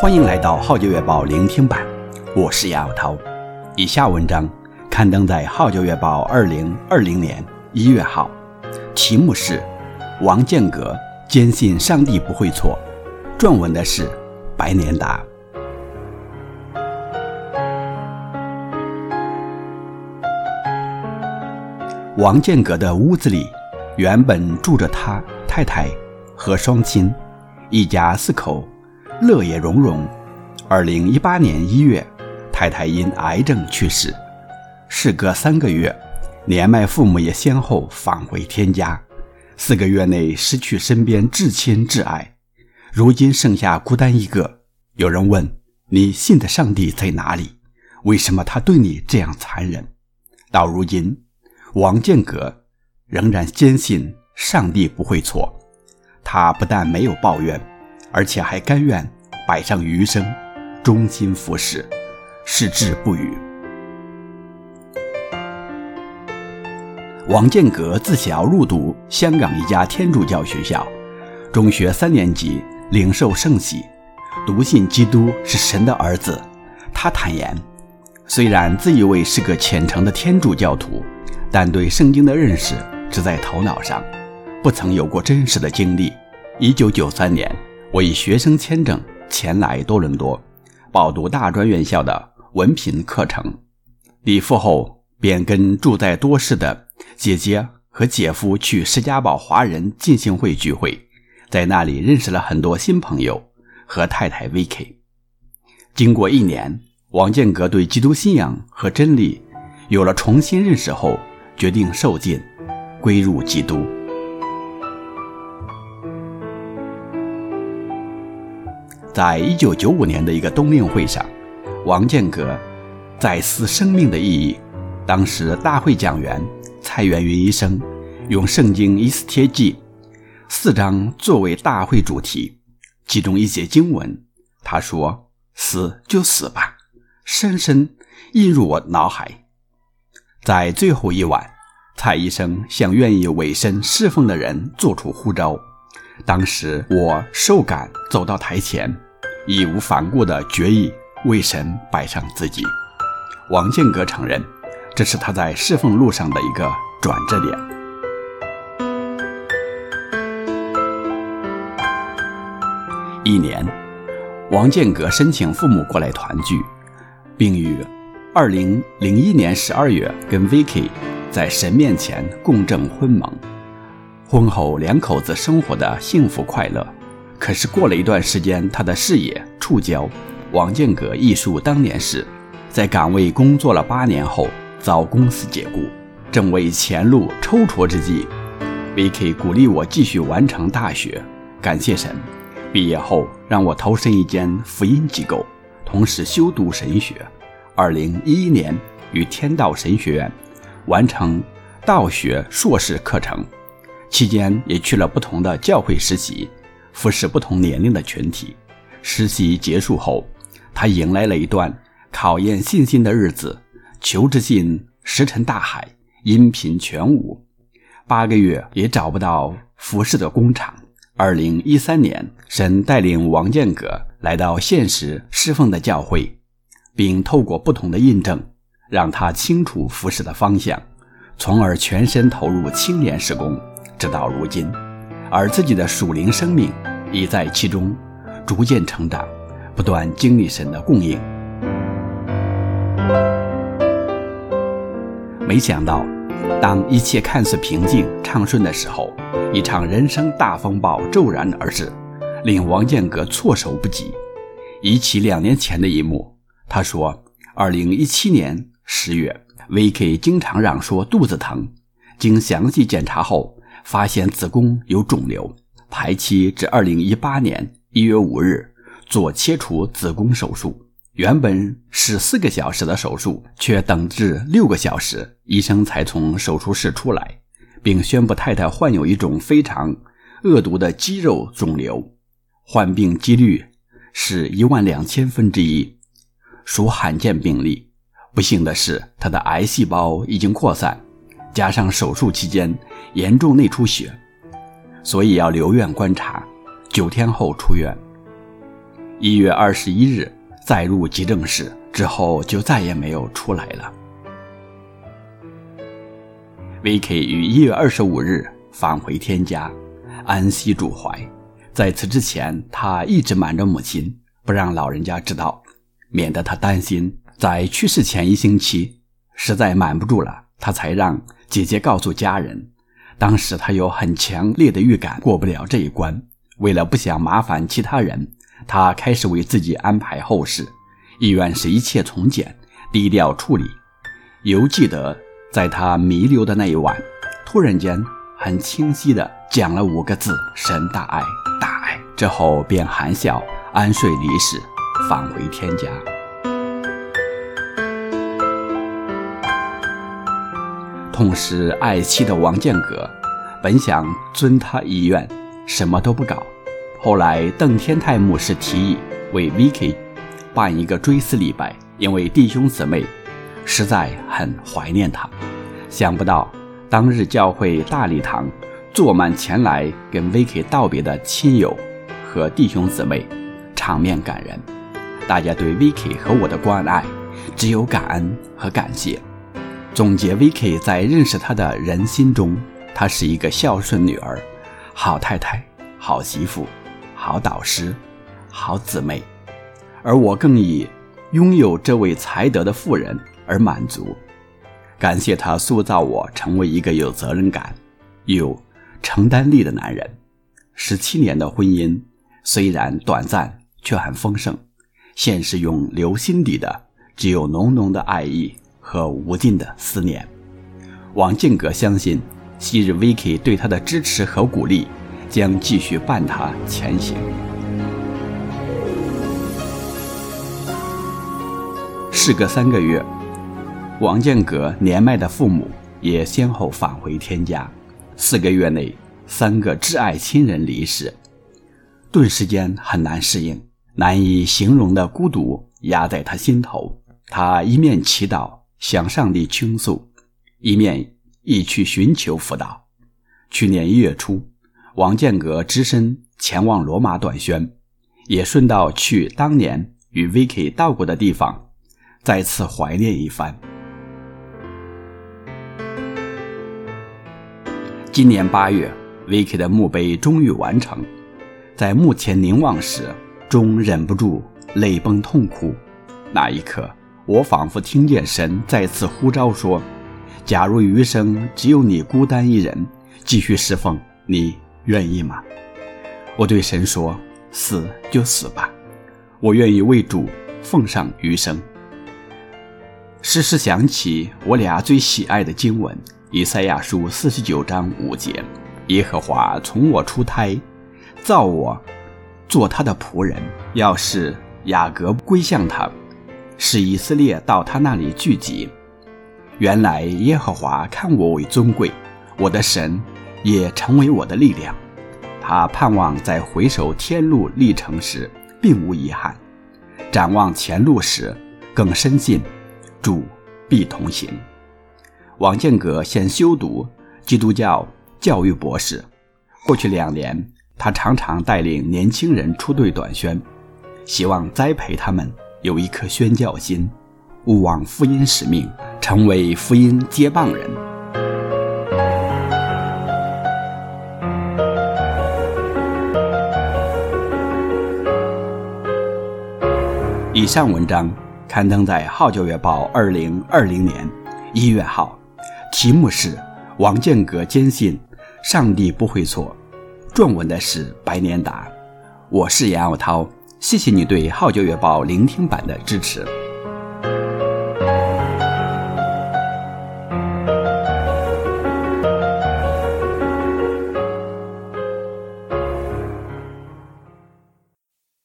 欢迎来到《号角月报》聆听版，我是杨晓涛。以下文章刊登在《号角月报》二零二零年一月号，题目是《王建革坚信上帝不会错》，撰文的是白年达。王建革的屋子里，原本住着他太太和双亲，一家四口，乐也融融。二零一八年一月，太太因癌症去世，事隔三个月，年迈父母也先后返回天家，四个月内失去身边至亲至爱，如今剩下孤单一个。有人问：“你信的上帝在哪里？为什么他对你这样残忍？”到如今。王建革仍然坚信上帝不会错，他不但没有抱怨，而且还甘愿摆上余生，忠心服侍，矢志不渝。王建革自小入读香港一家天主教学校，中学三年级领受圣洗，笃信基督是神的儿子。他坦言，虽然自以为是个虔诚的天主教徒。但对圣经的认识只在头脑上，不曾有过真实的经历。一九九三年，我以学生签证前来多伦多，报读大专院校的文凭课程。礼赴后，便跟住在多士的姐姐和姐夫去释迦堡华人进信会聚会，在那里认识了很多新朋友和太太 Vicky。经过一年，王建革对基督信仰和真理有了重新认识后。决定受浸，归入基督。在一九九五年的一个冬令会上，王建革再思生命的意义。当时大会讲员蔡元云医生用《圣经以斯帖记》四章作为大会主题，其中一节经文，他说：“死就死吧”，深深印入我脑海。在最后一晚，蔡医生向愿意委身侍奉的人做出呼召。当时我受感走到台前，义无反顾地决意为神摆上自己。王建革承认，这是他在侍奉路上的一个转折点。一年，王建革申请父母过来团聚，并于二零零一年十二月跟 Vicky 在神面前共证婚盟。婚后两口子生活的幸福快乐。可是过了一段时间，他的事业触礁。王建革忆述当年事，在岗位工作了八年后遭公司解雇，正为前路踌躇之际，VK 鼓励我继续完成大学。感谢神，毕业后让我投身一间福音机构，同时修读神学。二零一一年，于天道神学院完成道学硕士课程，期间也去了不同的教会实习，服侍不同年龄的群体。实习结束后，他迎来了一段考验信心的日子，求职信石沉大海，音频全无，八个月也找不到服侍的工厂。二零一三年，神带领王建革来到现实侍奉的教会。并透过不同的印证，让他清楚服侍的方向，从而全身投入青年事工，直到如今。而自己的属灵生命已在其中逐渐成长，不断经历神的供应。没想到，当一切看似平静畅顺的时候，一场人生大风暴骤然而至，令王建革措手不及。忆起两年前的一幕。他说：“二零一七年十月，VK 经常嚷说肚子疼，经详细检查后，发现子宫有肿瘤，排期至二零一八年一月五日做切除子宫手术。原本十四个小时的手术，却等至六个小时，医生才从手术室出来，并宣布太太患有一种非常恶毒的肌肉肿瘤，患病几率是一万两千分之一。”属罕见病例。不幸的是，他的癌细胞已经扩散，加上手术期间严重内出血，所以要留院观察。九天后出院。一月二十一日再入急诊室，之后就再也没有出来了。V.K. 于一月二十五日返回天家，安息主怀。在此之前，他一直瞒着母亲，不让老人家知道，免得他担心。在去世前一星期，实在瞒不住了，他才让姐姐告诉家人。当时他有很强烈的预感过不了这一关，为了不想麻烦其他人，他开始为自己安排后事，意愿是一切从简，低调处理。犹记得在他弥留的那一晚，突然间很清晰地讲了五个字：“神大爱，大爱。”之后便含笑安睡离世，返回天家。痛失爱妻的王建革，本想遵他遗愿，什么都不搞。后来邓天泰牧师提议为 Vicky 办一个追思礼拜，因为弟兄姊妹实在很怀念他。想不到当日教会大礼堂坐满前来跟 Vicky 道别的亲友和弟兄姊妹，场面感人。大家对 Vicky 和我的关爱，只有感恩和感谢。总结 V.K. 在认识他的人心中，她是一个孝顺女儿、好太太、好媳妇、好导师、好姊妹，而我更以拥有这位才德的妇人而满足。感谢她塑造我成为一个有责任感、有承担力的男人。十七年的婚姻虽然短暂，却很丰盛。现实用留心底的只有浓浓的爱意。和无尽的思念，王建革相信，昔日 Vicky 对他的支持和鼓励，将继续伴他前行。事隔三个月，王建革年迈的父母也先后返回天家。四个月内，三个挚爱亲人离世，顿时间很难适应，难以形容的孤独压在他心头。他一面祈祷。向上帝倾诉，一面亦去寻求辅导。去年一月初，王建革只身前往罗马短宣，也顺道去当年与 Vicky 到过的地方，再次怀念一番。今年八月，Vicky 的墓碑终于完成，在墓前凝望时，终忍不住泪崩痛哭。那一刻。我仿佛听见神再次呼召说：“假如余生只有你孤单一人，继续侍奉，你愿意吗？”我对神说：“死就死吧，我愿意为主奉上余生。”时时想起我俩最喜爱的经文《以赛亚书》四十九章五节：“耶和华从我出胎，造我，做他的仆人，要是雅各归向他。”使以色列到他那里聚集。原来耶和华看我为尊贵，我的神也成为我的力量。他盼望在回首天路历程时，并无遗憾；展望前路时，更深信主必同行。王建阁现修读基督教教育博士。过去两年，他常常带领年轻人出队短宣，希望栽培他们。有一颗宣教心，勿忘福音使命，成为福音接棒人。以上文章刊登在《号角月报》二零二零年一月号，题目是《王建革坚信上帝不会错》，撰文的是白年达，我是杨耀涛。谢谢你对《号角月报》聆听版的支持。